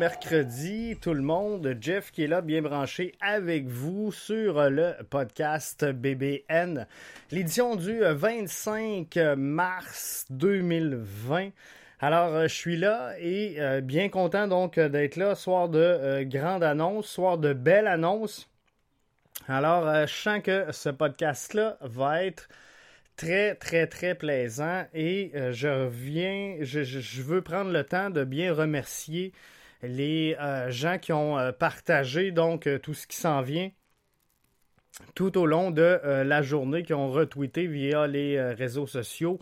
Mercredi tout le monde, Jeff qui est là bien branché avec vous sur le podcast BBN, l'édition du 25 mars 2020. Alors, euh, je suis là et euh, bien content donc d'être là, soir de euh, grande annonce, soir de belle annonce. Alors, je sens que ce podcast-là va être très, très, très plaisant et je reviens, je, veux prendre le temps de bien remercier les gens qui ont partagé donc tout ce qui s'en vient tout au long de la journée, qui ont retweeté via les réseaux sociaux.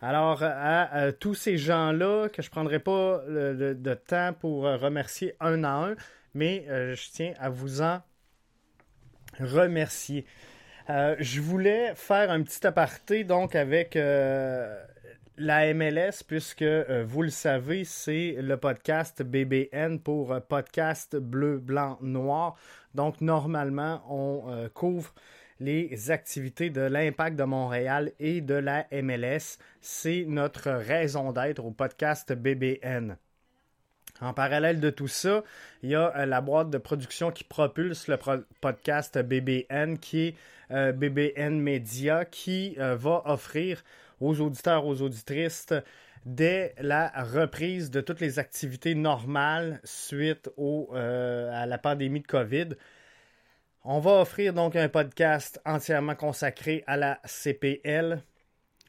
Alors, à, tous ces gens-là, que je ne prendrai pas de, temps pour remercier un à un, mais euh, je tiens à vous en remercier. Euh, je voulais faire un petit aparté donc avec euh, la MLS, puisque vous le savez, c'est le podcast BBN pour podcast bleu, blanc, noir. Donc, normalement, on couvre les activités de l'Impact de Montréal et de la MLS. C'est notre raison d'être au podcast BBN. En parallèle de tout ça, il y a euh, la boîte de production qui propulse le podcast BBN, qui est euh, BBN Media, qui euh, va offrir aux auditeurs, aux auditrices, dès la reprise de toutes les activités normales suite à la pandémie de COVID, on va offrir donc un podcast entièrement consacré à la CPL,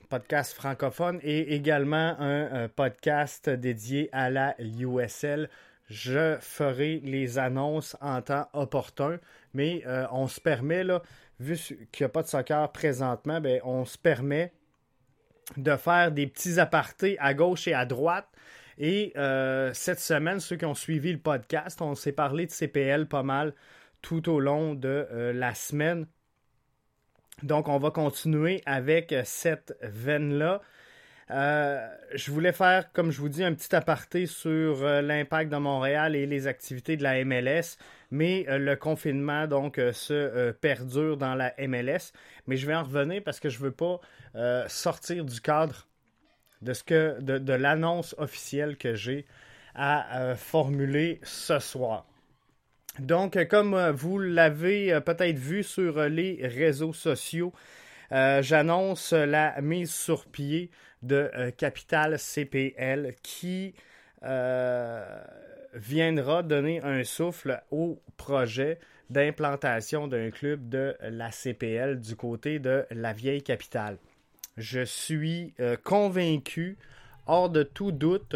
podcast francophone, et également un, podcast dédié à la USL. Je ferai les annonces en temps opportun, mais euh, on se permet, là, vu qu'il n'y a pas de soccer présentement, ben, on se permet de faire des petits apartés à gauche et à droite. Et euh, cette semaine, ceux qui ont suivi le podcast, on s'est parlé de CPL pas mal tout au long de euh, la semaine. Donc, on va continuer avec euh, cette veine-là. Je voulais faire, comme je vous dis, un petit aparté sur l'impact de Montréal et les activités de la MLS, mais le confinement donc se perdure dans la MLS. Mais je vais en revenir parce que je ne veux pas sortir du cadre de ce que de l'annonce officielle que j'ai à formuler ce soir. Donc, comme euh, vous l'avez euh, peut-être vu sur euh, les réseaux sociaux, j'annonce la mise sur pied de Capital CPL qui viendra donner un souffle au projet d'implantation d'un club de la CPL du côté de la vieille capitale. Je suis convaincu, hors de tout doute,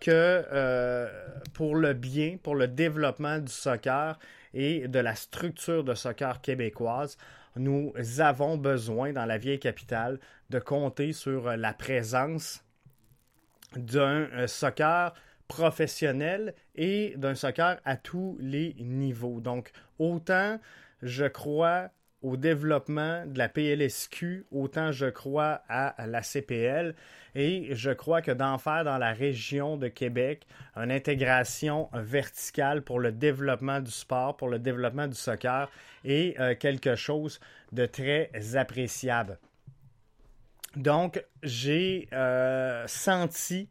que euh, pour le bien, pour le développement du soccer et de la structure de soccer québécoise, nous avons besoin dans la vieille capitale de compter sur la présence d'un euh, soccer professionnel et d'un soccer à tous les niveaux. Donc, autant je crois au développement de la PLSQ, autant je crois à la CPL. Et je crois que d'en faire dans la région de Québec une intégration verticale pour le développement du sport, pour le développement du soccer, est euh, quelque chose de très appréciable. Donc, j'ai euh, senti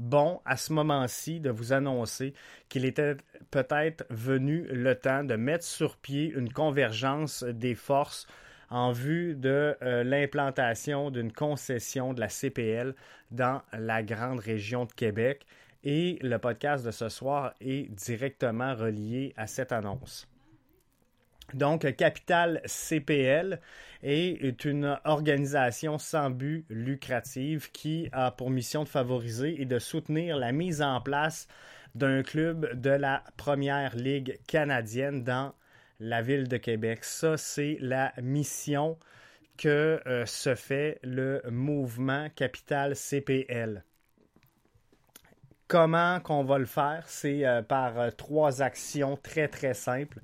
bon à ce moment-ci de vous annoncer qu'il était peut-être venu le temps de mettre sur pied une convergence des forces en vue de euh, l'implantation d'une concession de la CPL dans la grande région de Québec. Et le podcast de ce soir est directement relié à cette annonce. Donc, Capital CPL est une organisation sans but lucratif qui a pour mission de favoriser et de soutenir la mise en place d'un club de la première ligue canadienne dans la ville de Québec. Ça, c'est la mission que euh, se fait le mouvement Capital CPL. Comment qu'on va le faire? C'est euh, par euh, trois actions très très simples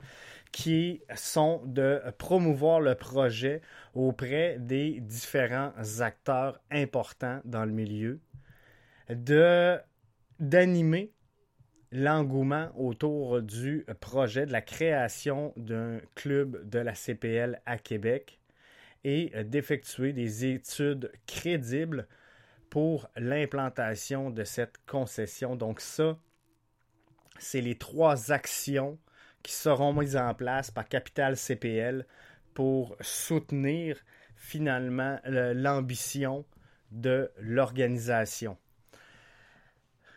qui sont de promouvoir le projet auprès des différents acteurs importants dans le milieu, d'animer l'engouement autour du projet de la création d'un club de la CPL à Québec et d'effectuer des études crédibles pour l'implantation de cette concession. Donc ça, c'est les trois actions qui seront mises en place par Capital CPL pour soutenir finalement l'ambition de l'organisation.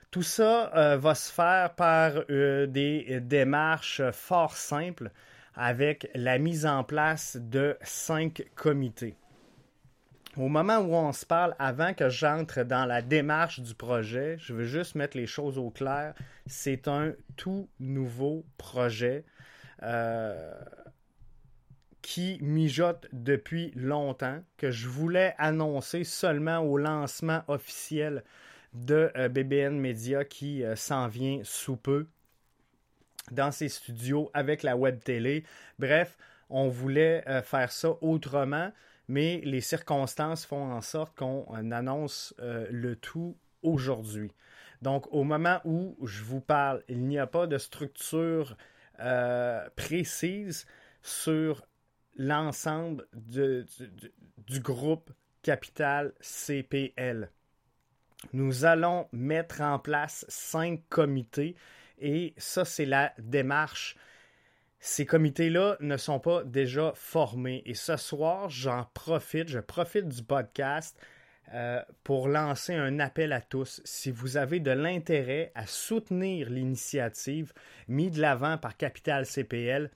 Tout ça euh, va se faire par euh, des démarches fort simples avec la mise en place de cinq comités. Au moment où on se parle, avant que j'entre dans la démarche du projet, je veux juste mettre les choses au clair. C'est un tout nouveau projet euh, qui mijote depuis longtemps, que je voulais annoncer seulement au lancement officiel de euh, BBN Media qui euh, s'en vient sous peu dans ses studios avec la web télé. Bref, on voulait faire ça autrement mais les circonstances font en sorte qu'on annonce euh, le tout aujourd'hui. Donc, au moment où je vous parle, il n'y a pas de structure euh, précise sur l'ensemble du, groupe Capital CPL. Nous allons mettre en place cinq comités et ça, c'est la démarche ces comités-là ne sont pas déjà formés. Et ce soir, j'en profite, je profite du podcast euh, pour lancer un appel à tous. Si vous avez de l'intérêt à soutenir l'initiative mise de l'avant par Capital CPL,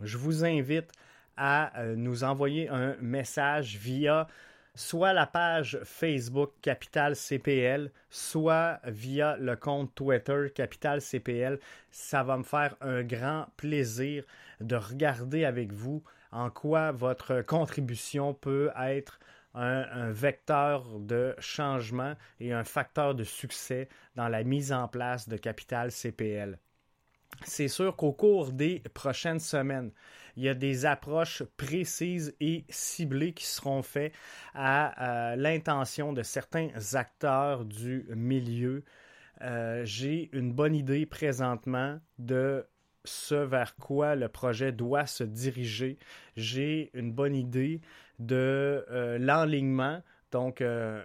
je vous invite à euh, nous envoyer un message via soit la page Facebook Capital CPL, soit via le compte Twitter Capital CPL. Ça va me faire un grand plaisir de regarder avec vous en quoi votre contribution peut être un, un, vecteur de changement et un facteur de succès dans la mise en place de Capital CPL. C'est sûr qu'au cours des prochaines semaines, il y a des approches précises et ciblées qui seront faites à, l'intention de certains acteurs du milieu. Euh, j'ai une bonne idée présentement de ce vers quoi le projet doit se diriger. J'ai une bonne idée de euh, l'enlignement. Donc, euh,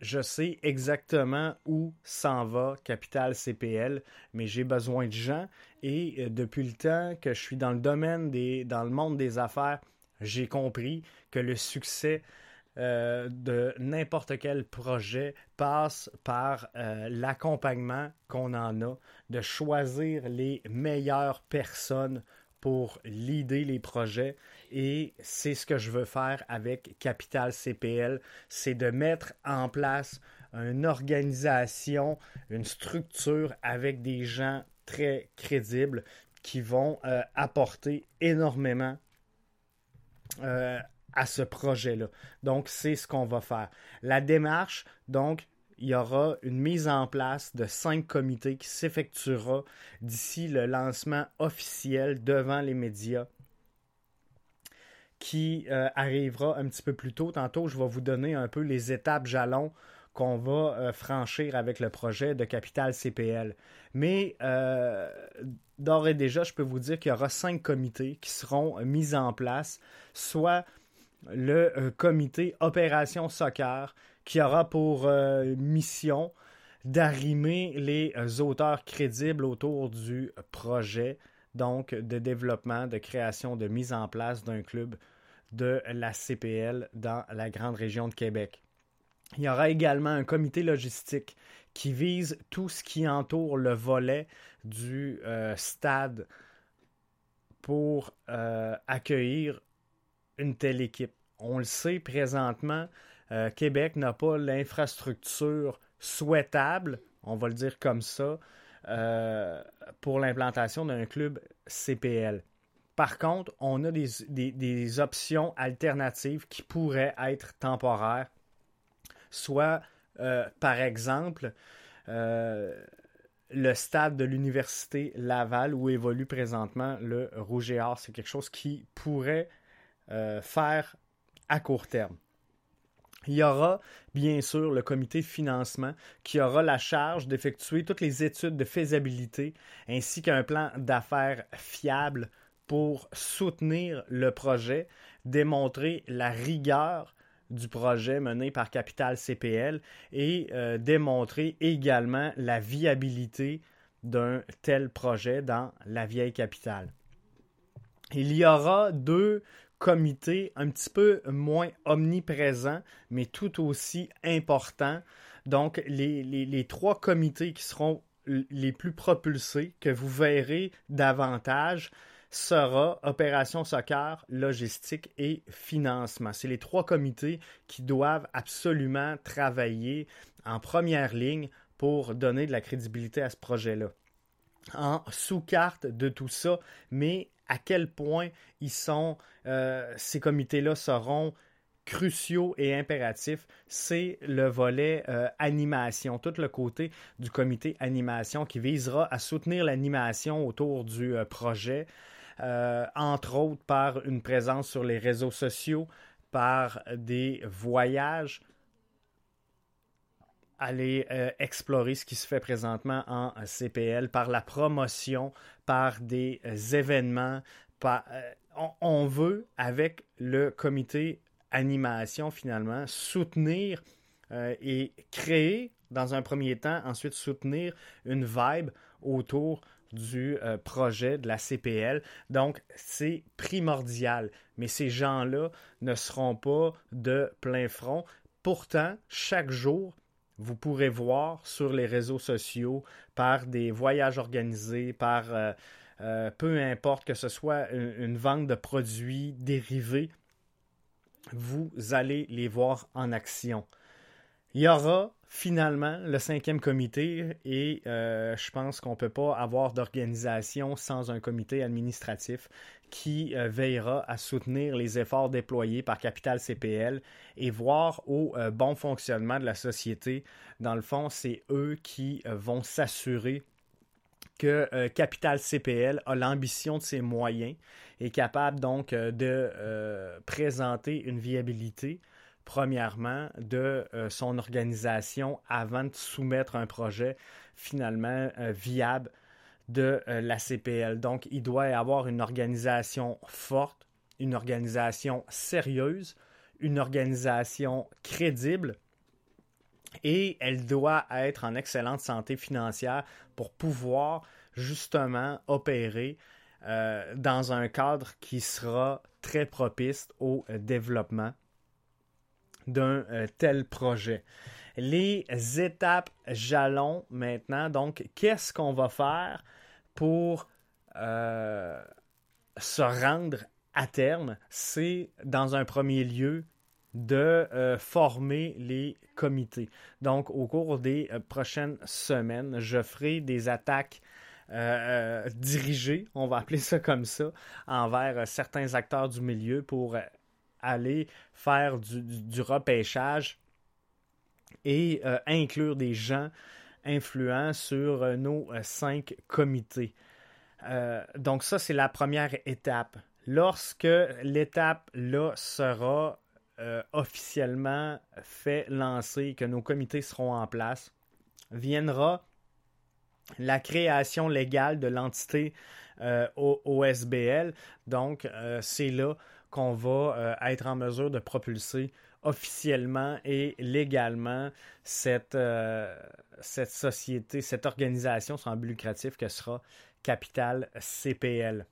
je sais exactement où s'en va Capital CPL, mais j'ai besoin de gens. Et euh, depuis le temps que je suis dans le domaine des, dans le monde des affaires, j'ai compris que le succès euh, de n'importe quel projet passe par euh, l'accompagnement qu'on en a, de choisir les meilleures personnes pour l'idée les projets et c'est ce que je veux faire avec Capital CPL, c'est de mettre en place une organisation, une structure avec des gens très crédibles qui vont euh, apporter énormément euh, à ce projet-là. Donc, c'est ce qu'on va faire. La démarche, donc, il y aura une mise en place de cinq comités qui s'effectuera d'ici le lancement officiel devant les médias qui euh, arrivera un petit peu plus tôt. Tantôt, je vais vous donner un peu les étapes jalons qu'on va euh, franchir avec le projet de Capital CPL. Mais euh, d'ores et déjà, je peux vous dire qu'il y aura cinq comités qui seront mis en place, soit le comité Opération Soccer, qui aura pour mission d'arrimer les auteurs crédibles autour du projet, donc de développement, de création, de mise en place d'un club de la CPL dans la grande région de Québec. Il y aura également un comité logistique qui vise tout ce qui entoure le volet du euh, stade pour accueillir une telle équipe. On le sait présentement, euh, Québec n'a pas l'infrastructure souhaitable, on va le dire comme ça, euh, pour l'implantation d'un club CPL. Par contre, on a des, options alternatives qui pourraient être temporaires, soit euh, par exemple le stade de l'université Laval où évolue présentement le Rouge et Or. C'est quelque chose qui pourrait faire à court terme. Il y aura bien sûr le comité de financement qui aura la charge d'effectuer toutes les études de faisabilité ainsi qu'un plan d'affaires fiable pour soutenir le projet, démontrer la rigueur du projet mené par Capital CPL et euh, démontrer également la viabilité d'un tel projet dans la vieille capitale. Il y aura deux comités un petit peu moins omniprésents, mais tout aussi importants. Donc, les, les trois comités qui seront les plus propulsés, que vous verrez davantage, sera opération soccer, logistique et financement. C'est les trois comités qui doivent absolument travailler en première ligne pour donner de la crédibilité à ce projet-là. En sous-carte de tout ça, mais à quel point ils sont, euh, ces comités-là seront cruciaux et impératifs, c'est le volet euh, animation, tout le côté du comité animation qui visera à soutenir l'animation autour du euh, projet, entre autres par une présence sur les réseaux sociaux, par des voyages, aller euh, explorer ce qui se fait présentement en CPL, par la promotion, par des euh, événements. on, veut, avec le comité animation, finalement, soutenir et créer, dans un premier temps, ensuite soutenir une vibe autour du euh, projet de la CPL. Donc, c'est primordial. Mais ces gens-là ne seront pas de plein front. Pourtant, chaque jour, vous pourrez voir sur les réseaux sociaux, par des voyages organisés, par euh, euh, peu importe que ce soit une, vente de produits dérivés, vous allez les voir en action. Il y aura finalement le cinquième comité et euh, je pense qu'on ne peut pas avoir d'organisation sans un comité administratif qui euh, veillera à soutenir les efforts déployés par Capital CPL et voir au euh, bon fonctionnement de la société. Dans le fond, c'est eux qui vont s'assurer que Capital CPL a l'ambition de ses moyens, est capable donc de présenter une viabilité premièrement, de euh, son organisation avant de soumettre un projet finalement euh, viable de euh, la CPL. Donc, il doit y avoir une organisation forte, une organisation sérieuse, une organisation crédible et elle doit être en excellente santé financière pour pouvoir justement opérer dans un cadre qui sera très propice au développement d'un euh, tel projet. Les étapes jalons maintenant, donc qu'est-ce qu'on va faire pour euh, se rendre à terme? C'est dans un premier lieu de euh, former les comités. Donc, au cours des prochaines semaines, je ferai des attaques dirigées, on va appeler ça comme ça, envers certains acteurs du milieu pour aller faire du, repêchage et euh, inclure des gens influents sur euh, nos euh, cinq comités. donc ça, c'est la première étape. Lorsque l'étape là sera officiellement fait lancer, que nos comités seront en place, viendra la création légale de l'entité OSBL. Donc, c'est là qu'on va euh, être en mesure de propulser officiellement et légalement cette, euh, cette société, cette organisation sans but lucratif que sera Capital CPL.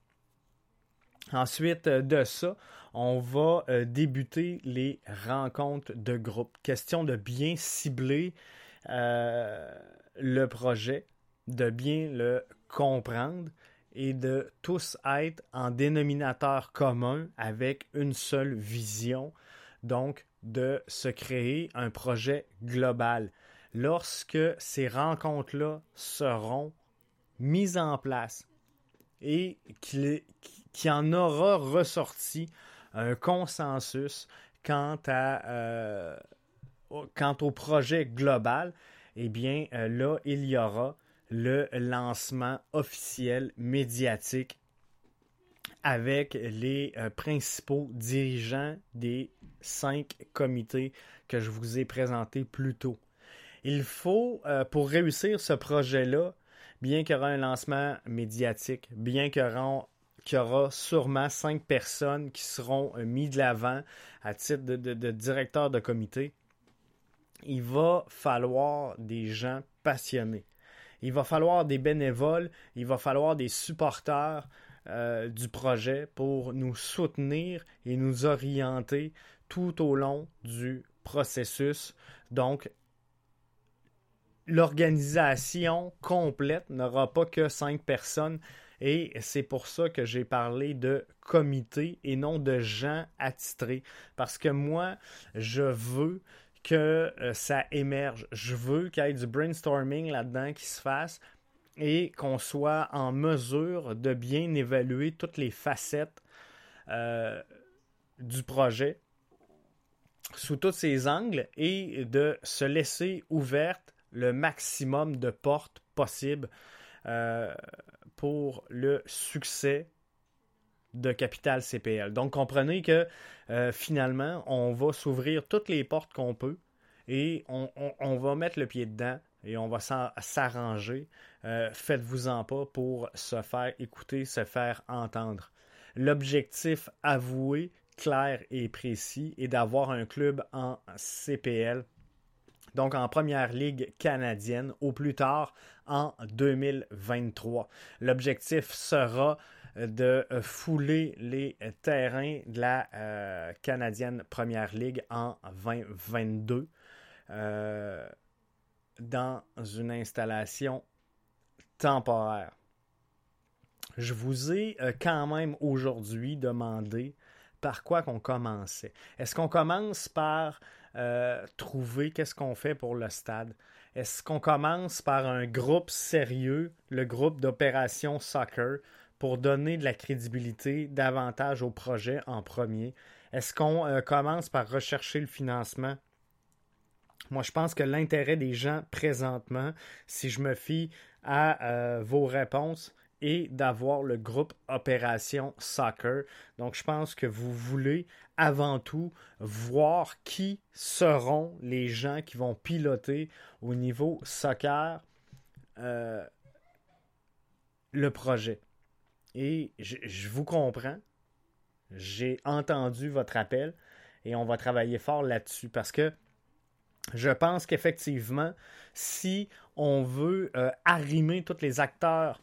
Ensuite de ça, on va euh, débuter les rencontres de groupe. Question de bien cibler le projet, de bien le comprendre et de tous être en dénominateur commun avec une seule vision, donc de se créer un projet global. Lorsque ces rencontres-là seront mises en place et qu'il en aura ressorti un consensus quant, à, euh, quant au projet global, eh bien euh, là, il y aura le lancement officiel médiatique avec les euh, principaux dirigeants des cinq comités que je vous ai présentés plus tôt. Il faut, euh, pour réussir ce projet-là, bien qu'il y aura un lancement médiatique, bien qu'il y aura, sûrement cinq personnes qui seront euh, mises de l'avant à titre de, de directeur de comité, il va falloir des gens passionnés. Il va falloir des bénévoles, il va falloir des supporters euh, du projet pour nous soutenir et nous orienter tout au long du processus. Donc, l'organisation complète n'aura pas que cinq personnes et c'est pour ça que j'ai parlé de comité et non de gens attitrés. Parce que moi, je veux que euh, ça émerge. Je veux qu'il y ait du brainstorming là-dedans qui se fasse et qu'on soit en mesure de bien évaluer toutes les facettes euh, du projet sous tous ses angles et de se laisser ouverte le maximum de portes possibles euh, pour le succès de Capital CPL. Donc comprenez que euh, finalement, on va s'ouvrir toutes les portes qu'on peut et on, va mettre le pied dedans et on va s'arranger. Euh, faites-vous-en pas pour se faire écouter, se faire entendre. L'objectif avoué, clair et précis est d'avoir un club en CPL, donc en première ligue canadienne, au plus tard en 2023. L'objectif sera de fouler les terrains de la euh, canadienne première ligue en 2022. Euh, dans une installation temporaire. Je vous ai euh, quand même aujourd'hui demandé par quoi qu'on commençait. Est-ce qu'on commence par euh, trouver qu'est-ce qu'on fait pour le stade? Est-ce qu'on commence par un groupe sérieux, le groupe d'opération soccer, pour donner de la crédibilité davantage au projet en premier? Est-ce qu'on euh, commence par rechercher le financement? Moi, je pense que l'intérêt des gens présentement, si je me fie à euh, vos réponses, est d'avoir le groupe Opération Soccer. Donc, je pense que vous voulez avant tout voir qui seront les gens qui vont piloter au niveau soccer euh, le projet. Et je vous comprends. J'ai entendu votre appel et on va travailler fort là-dessus parce que je pense qu'effectivement, si on veut euh, arrimer tous les acteurs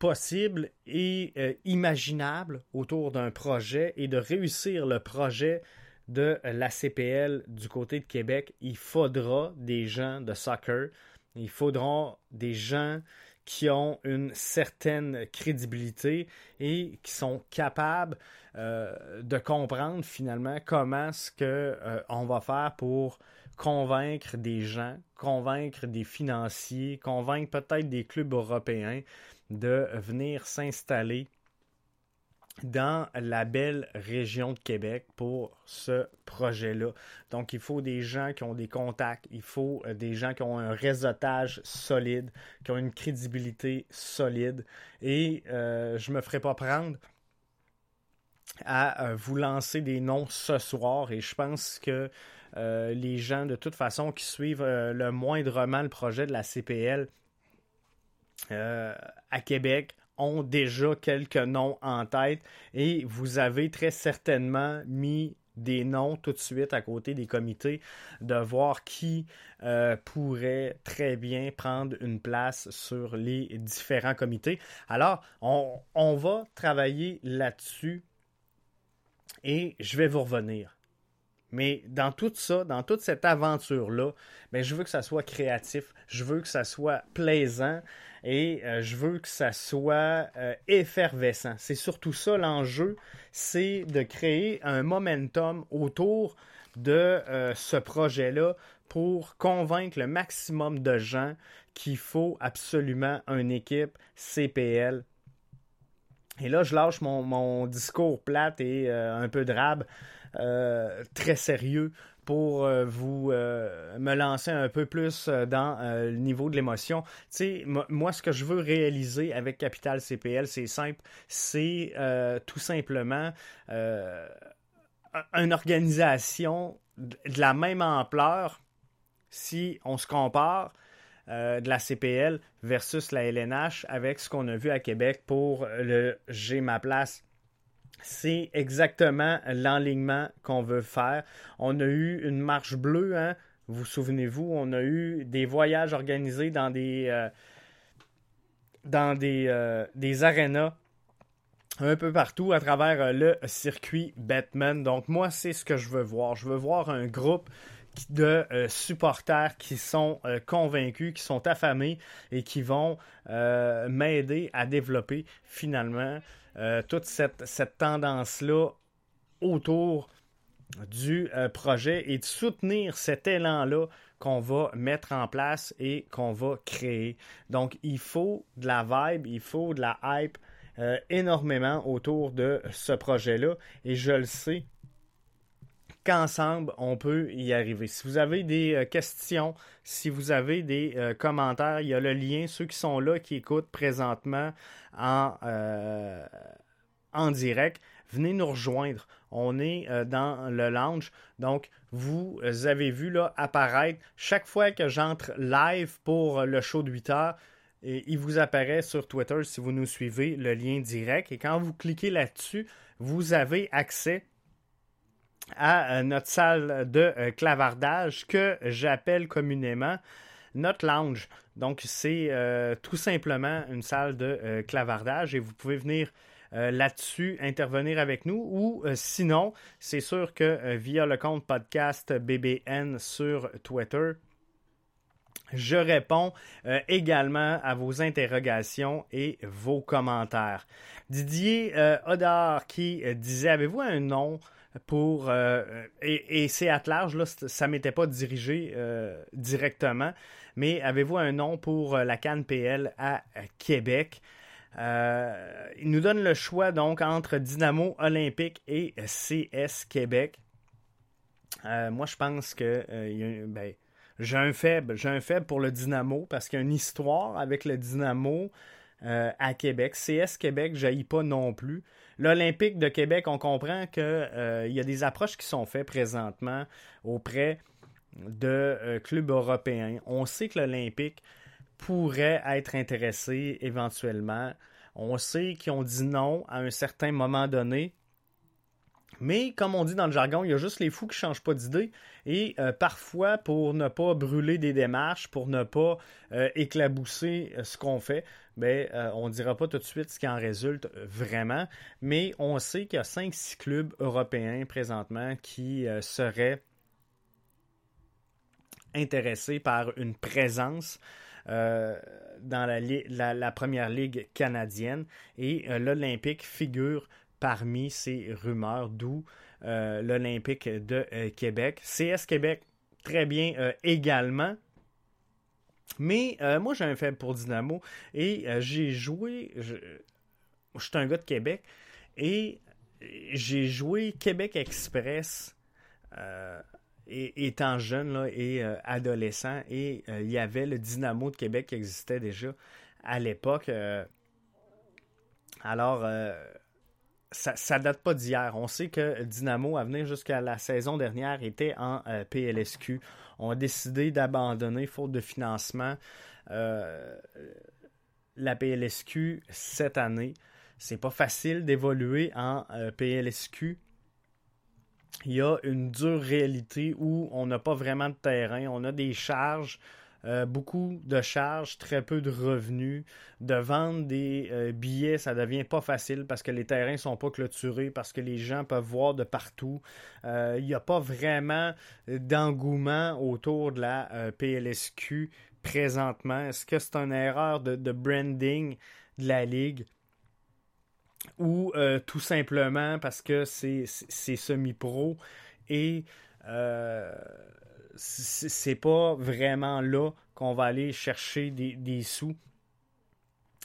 possibles et euh, imaginables autour d'un projet et de réussir le projet de la CPL du côté de Québec, il faudra des gens de soccer, il faudra des gens qui ont une certaine crédibilité et qui sont capables euh, de comprendre finalement comment ce que on va faire pour convaincre des gens, convaincre des financiers, convaincre peut-être des clubs européens de venir s'installer dans la belle région de Québec pour ce projet-là. Donc, il faut des gens qui ont des contacts, il faut euh, des gens qui ont un réseautage solide, qui ont une crédibilité solide. Et euh, je me ferai pas prendre à euh, vous lancer des noms ce soir. Et je pense que les gens, de toute façon, qui suivent le moindrement le projet de la CPL à Québec ont déjà quelques noms en tête et vous avez très certainement mis des noms tout de suite à côté des comités, de voir qui pourrait très bien prendre une place sur les différents comités. Alors, on, on va travailler là-dessus et je vais vous revenir. Mais dans tout ça, dans toute cette aventure-là, ben, je veux que ça soit créatif, je veux que ça soit plaisant et euh, je veux que ça soit euh, effervescent. C'est surtout ça l'enjeu, c'est de créer un momentum autour de euh, ce projet-là pour convaincre le maximum de gens qu'il faut absolument une équipe CPL. Et là, je lâche mon, mon discours plate et un peu drabe. Euh, très sérieux pour vous me lancer un peu plus dans le niveau de l'émotion. Tu sais, moi, ce que je veux réaliser avec Capital CPL, c'est simple. C'est tout simplement une organisation de la même ampleur si on se compare euh, de la CPL versus la LNH avec ce qu'on a vu à Québec pour le J'ai ma place. C'est exactement l'enlignement qu'on veut faire. On a eu une marche bleue, hein? vous souvenez-vous, on a eu des voyages organisés dans des, euh, dans des, euh, des arénas un peu partout à travers le circuit Batman. Donc moi, c'est ce que je veux voir. Je veux voir un groupe de euh, supporters qui sont euh, convaincus, qui sont affamés et qui vont euh, m'aider à développer finalement toute cette, cette tendance-là autour du projet et de soutenir cet élan-là qu'on va mettre en place et qu'on va créer. Donc, il faut de la vibe, il faut de la hype énormément autour de ce projet-là et je le sais qu'ensemble, on peut y arriver. Si vous avez des euh, questions, si vous avez des euh, commentaires, il y a le lien. Ceux qui sont là, qui écoutent présentement en, euh, direct, venez nous rejoindre. On est dans le lounge. Donc, vous avez vu là apparaître chaque fois que j'entre live pour le show de 8 heures. Il vous apparaît sur Twitter si vous nous suivez le lien direct. Et quand vous cliquez là-dessus, vous avez accès à euh, notre salle de euh, clavardage que j'appelle communément notre lounge. Donc, c'est euh, tout simplement une salle de clavardage et vous pouvez venir là-dessus intervenir avec nous ou sinon, c'est sûr que via le compte podcast BBN sur Twitter, je réponds également à vos interrogations et vos commentaires. Didier Odard qui disait Avez-vous un nom pour euh, et, c'est à large, là, ça m'était pas dirigé euh, directement, mais avez-vous un nom pour euh, la Cannes PL à Québec? il nous donne le choix donc entre Dynamo Olympique et CS Québec. moi, je pense que ben, j'ai un faible, j'ai un faible pour le Dynamo parce qu'il y a une histoire avec le Dynamo à Québec. CS Québec, je pas non plus. L'Olympique de Québec, on comprend qu'il euh, y a des approches qui sont faites présentement auprès de euh, clubs européens. On sait que l'Olympique pourrait être intéressé éventuellement. On sait qu'ils ont dit non à un certain moment donné. Mais comme on dit dans le jargon, il y a juste les fous qui ne changent pas d'idée. Et euh, parfois, pour ne pas brûler des démarches, pour ne pas éclabousser ce qu'on fait, ben, euh, on ne dira pas tout de suite ce qui en résulte vraiment, mais on sait qu'il y a 5-6 clubs européens présentement qui euh, seraient intéressés par une présence euh, dans la, première ligue canadienne et l'Olympique figure parmi ces rumeurs, d'où l'Olympique de Québec. CS Québec, très bien également. Mais euh, moi, j'ai un faible pour Dynamo et euh, j'ai joué. Je, suis un gars de Québec et j'ai joué Québec Express euh, étant jeune là, et adolescent et il y avait le Dynamo de Québec qui existait déjà à l'époque. alors, ça, ça date pas d'hier. On sait que Dynamo, à venir jusqu'à la saison dernière, était en PLSQ ont décidé d'abandonner, faute de financement, euh, la PLSQ cette année. C'est pas facile d'évoluer en euh, PLSQ. Il y a une dure réalité où on n'a pas vraiment de terrain, on a des charges euh, beaucoup de charges, très peu de revenus. De vendre des euh, billets, ça devient pas facile parce que les terrains sont pas clôturés, parce que les gens peuvent voir de partout. Euh, il n'y a pas vraiment d'engouement autour de la PLSQ présentement. Est-ce que c'est une erreur de, branding de la Ligue? Ou tout simplement parce que c'est semi-pro et c'est pas vraiment là qu'on va aller chercher des, sous.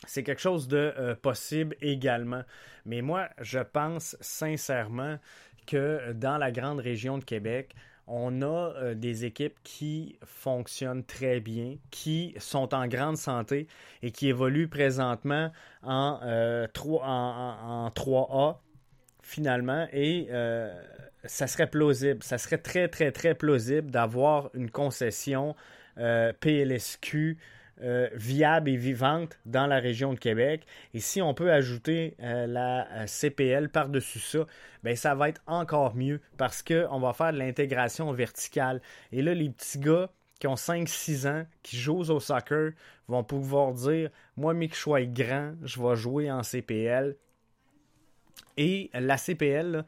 C'est quelque chose de euh, possible également. Mais moi, je pense sincèrement que dans la grande région de Québec, on a des équipes qui fonctionnent très bien, qui sont en grande santé et qui évoluent présentement en, 3, en, 3A finalement. Et ça serait plausible, ça serait très très très plausible d'avoir une concession PLSQ euh, viable et vivante dans la région de Québec. Et si on peut ajouter euh, la euh, CPL par-dessus ça, ben ça va être encore mieux parce qu'on va faire de l'intégration verticale. Et là, les petits gars qui ont 5-6 ans, qui jouent au soccer, vont pouvoir dire Moi, mais que je sois grand, je vais jouer en CPL. Et la CPL,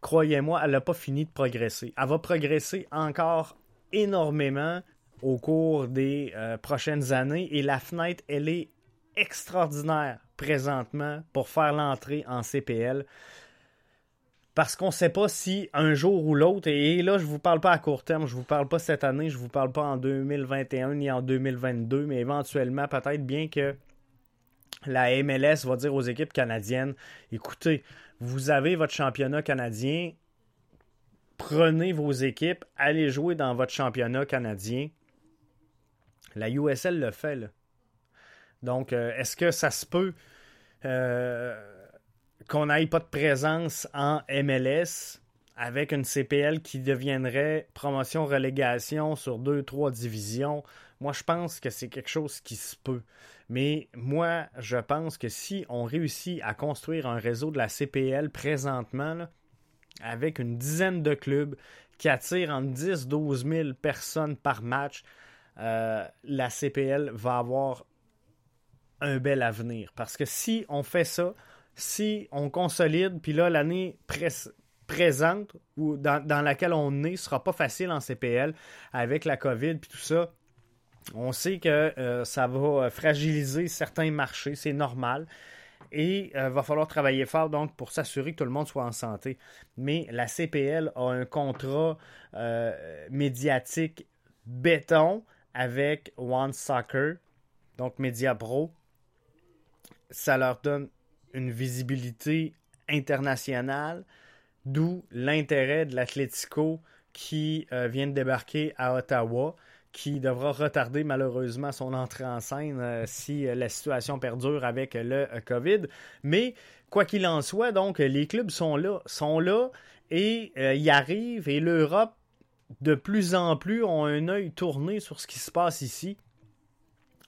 croyez-moi, elle n'a pas fini de progresser. Elle va progresser encore énormément au cours des euh, prochaines années et la fenêtre, elle est extraordinaire présentement pour faire l'entrée en CPL. Parce qu'on ne sait pas si un jour ou l'autre, et là je ne vous parle pas à court terme, je ne vous parle pas cette année, je ne vous parle pas en 2021 ni en 2022, mais éventuellement peut-être bien que la MLS va dire aux équipes canadiennes, écoutez, vous avez votre championnat canadien, prenez vos équipes, allez jouer dans votre championnat canadien la USL le fait. Donc, euh, est-ce que ça se peut euh, qu'on n'aille pas de présence en MLS avec une CPL qui deviendrait promotion-relégation sur deux, trois divisions? Moi, je pense que c'est quelque chose qui se peut. Mais moi, je pense que si on réussit à construire un réseau de la CPL présentement, avec une dizaine de clubs qui attirent entre 10-12 000 personnes par match, euh, la CPL va avoir un bel avenir. Parce que si on fait ça, si on consolide, puis là, l'année présente ou dans, laquelle on est sera pas facile en CPL avec la COVID puis tout ça. On sait que euh, ça va fragiliser certains marchés, c'est normal. Et il euh, va falloir travailler fort donc pour s'assurer que tout le monde soit en santé. Mais la CPL a un contrat médiatique béton avec One Soccer, donc Media Pro, ça leur donne une visibilité internationale, d'où l'intérêt de l'Atlético qui euh, vient de débarquer à Ottawa, qui devra retarder malheureusement son entrée en scène euh, si euh, la situation perdure avec le COVID. Mais quoi qu'il en soit, donc les clubs sont là, sont là et y arrivent et l'Europe de plus en plus ont un œil tourné sur ce qui se passe ici.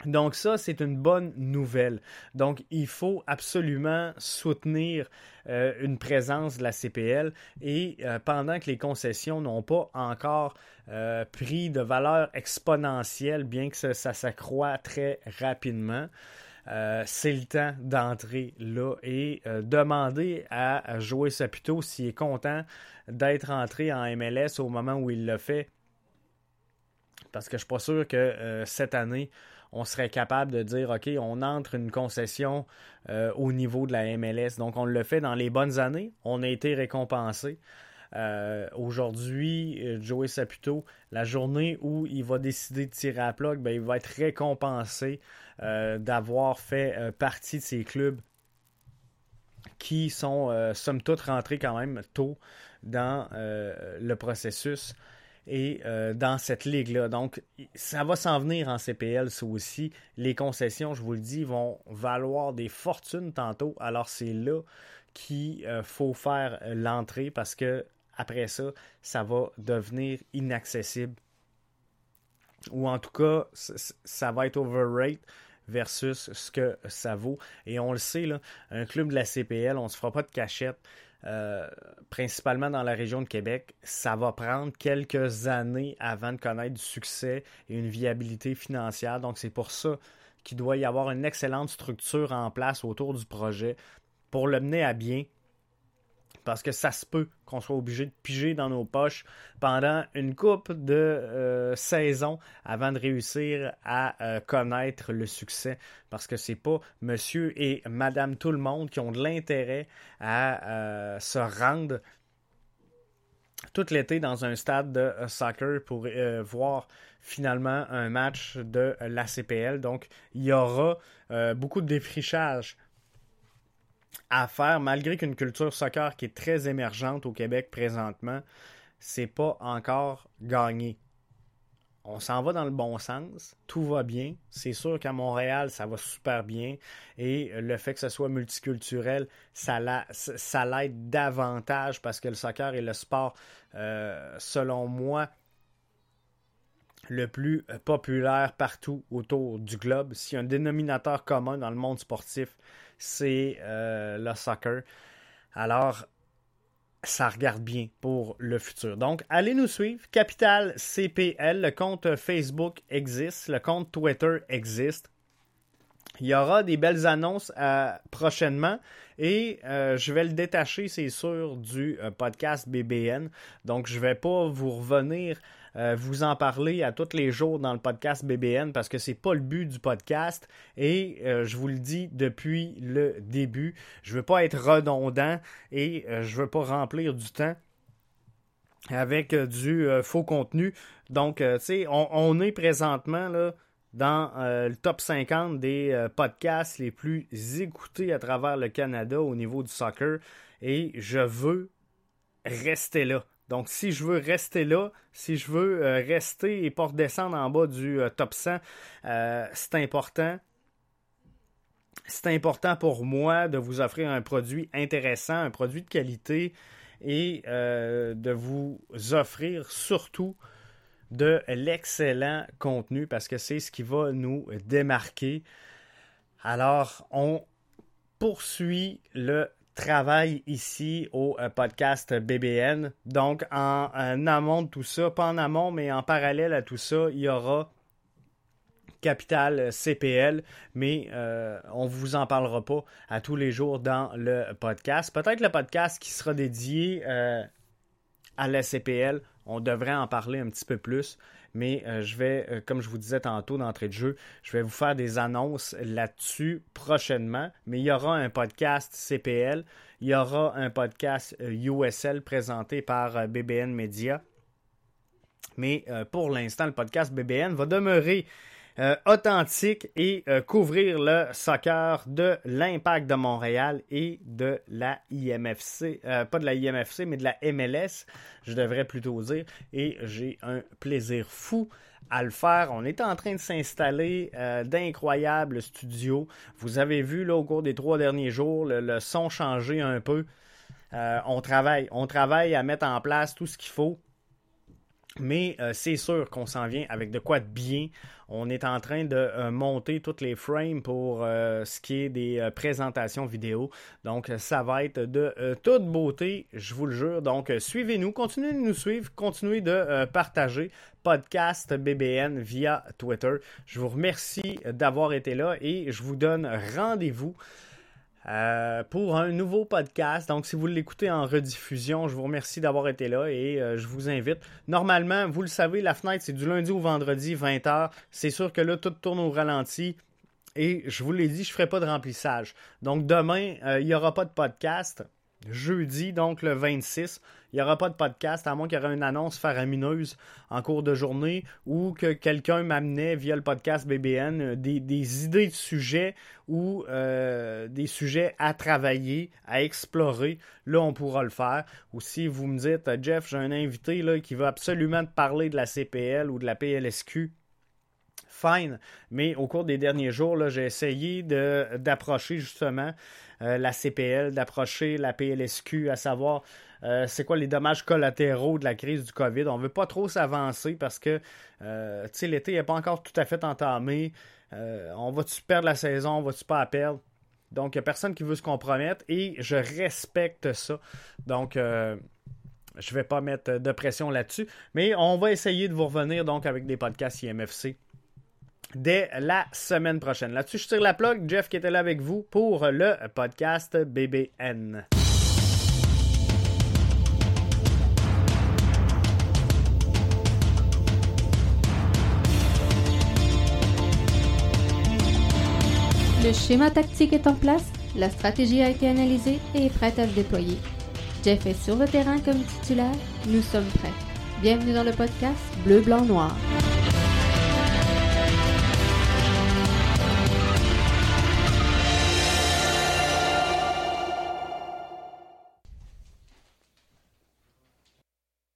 Donc ça, c'est une bonne nouvelle. Donc il faut absolument soutenir euh, une présence de la CPL et euh, pendant que les concessions n'ont pas encore euh, pris de valeur exponentielle, bien que ça, ça s'accroît très rapidement, c'est le temps d'entrer là et demander à Joey Saputo s'il est content d'être entré en MLS au moment où il l'a fait. Parce que je suis pas sûr que cette année, on serait capable de dire OK, on entre une concession euh, au niveau de la MLS. Donc, on le fait dans les bonnes années. On a été récompensé. Euh, aujourd'hui, Joey Saputo, la journée où il va décider de tirer à plug, ben, il va être récompensé d'avoir fait partie de ces clubs qui sont, somme toute, rentrés quand même tôt dans euh, le processus et euh, dans cette ligue-là. Donc, ça va s'en venir en CPL, ça aussi. Les concessions, je vous le dis, vont valoir des fortunes tantôt. Alors, c'est là qu'il euh, faut faire l'entrée parce que après ça, ça va devenir inaccessible. Ou en tout cas, ça va être overrate versus ce que ça vaut. Et on le sait, un club de la CPL, on ne se fera pas de cachette. Euh, principalement dans la région de Québec, ça va prendre quelques années avant de connaître du succès et une viabilité financière. Donc c'est pour ça qu'il doit y avoir une excellente structure en place autour du projet pour le mener à bien parce que ça se peut qu'on soit obligé de piger dans nos poches pendant une coupe de euh, saison avant de réussir à euh, connaître le succès. Parce que c'est pas monsieur et madame tout le monde qui ont de l'intérêt à euh, se rendre tout l'été dans un stade de soccer pour voir finalement un match de la CPL. Donc, il y aura beaucoup de défrichage à faire, malgré qu'une culture soccer qui est très émergente au Québec présentement, c'est pas encore gagné. On s'en va dans le bon sens, tout va bien. C'est sûr qu'à Montréal, ça va super bien. Et le fait que ce soit multiculturel, ça l'aide davantage parce que le soccer est le sport, euh, selon moi, le plus populaire partout autour du globe. S'il y a un dénominateur commun dans le monde sportif, c'est euh, le soccer. Alors, ça regarde bien pour le futur. Donc, allez nous suivre. Capital CPL, le compte Facebook existe, le compte Twitter existe. Il y aura des belles annonces euh, prochainement et euh, je vais le détacher, c'est sûr, du podcast BBN. Donc, je ne vais pas vous revenir euh, vous en parler à tous les jours dans le podcast BBN parce que c'est pas le but du podcast et euh, je vous le dis depuis le début, je veux pas être redondant et euh, je veux pas remplir du temps avec du faux contenu. Donc, tu on, est présentement là, dans le top 50 des podcasts les plus écoutés à travers le Canada au niveau du soccer et je veux rester là. Donc, si je veux rester là, si je veux euh, rester et pas redescendre en bas du euh, top 100, euh, c'est important. C'est important pour moi de vous offrir un produit intéressant, un produit de qualité et de vous offrir surtout de l'excellent contenu parce que c'est ce qui va nous démarquer. Alors, on poursuit le travaille ici au euh, podcast BBN. Donc, en, amont de tout ça, pas en amont, mais en parallèle à tout ça, il y aura Capital CPL, mais euh, on ne vous en parlera pas à tous les jours dans le podcast. Peut-être le podcast qui sera dédié euh, à la CPL, on devrait en parler un petit peu plus mais euh, je vais, euh, comme je vous disais tantôt d'entrée de jeu, je vais vous faire des annonces là-dessus prochainement. Mais il y aura un podcast CPL, il y aura un podcast USL euh, présenté par BBN Media. Mais pour l'instant, le podcast BBN va demeurer euh, authentique et euh, couvrir le soccer de l'Impact de Montréal et de la IMFC, euh, pas de la IMFC, mais de la MLS, je devrais plutôt dire. Et j'ai un plaisir fou à le faire. On est en train de s'installer d'incroyables studios. Vous avez vu là, au cours des trois derniers jours le, son changer un peu. on travaille, on travaille à mettre en place tout ce qu'il faut mais euh, c'est sûr qu'on s'en vient avec de quoi de bien. On est en train de euh, monter toutes les frames pour euh, ce qui est des présentations vidéo. Donc ça va être de toute beauté, je vous le jure. Donc suivez-nous, continuez de nous suivre, continuez de partager podcast BBN via Twitter. Je vous remercie d'avoir été là et je vous donne rendez-vous euh, pour un nouveau podcast. Donc, si vous l'écoutez en rediffusion, je vous remercie d'avoir été là et euh, je vous invite. Normalement, vous le savez, la fenêtre, c'est du lundi au vendredi, 20h. C'est sûr que là, tout tourne au ralenti. Et je vous l'ai dit, je ne ferai pas de remplissage. Donc, demain, euh, il n'y aura pas de podcast jeudi, donc le 26. Il n'y aura pas de podcast, à moins qu'il y ait une annonce faramineuse en cours de journée ou que quelqu'un m'amenait via le podcast BBN euh, des, idées de sujets ou euh, des sujets à travailler, à explorer. Là, on pourra le faire. Ou si vous me dites, Jeff, j'ai un invité qui veut absolument te parler de la CPL ou de la PLSQ, fine. Mais au cours des derniers jours, j'ai essayé d'approcher justement euh, la CPL, d'approcher la PLSQ, à savoir euh, c'est quoi les dommages collatéraux de la crise du COVID. On ne veut pas trop s'avancer parce que euh, l'été n'est pas encore tout à fait entamé. on va-tu perdre la saison, on va-tu pas perdre? Donc, il n'y a personne qui veut se compromettre et je respecte ça. Donc, je ne vais pas mettre de pression là-dessus. Mais on va essayer de vous revenir donc avec des podcasts IMFC dès la semaine prochaine. Là-dessus, je tire la plug. Jeff qui était là avec vous pour le podcast BBN. Le schéma tactique est en place, la stratégie a été analysée et est prête à se déployer. Jeff est sur le terrain comme titulaire, nous sommes prêts. Bienvenue dans le podcast Bleu, Blanc, Noir.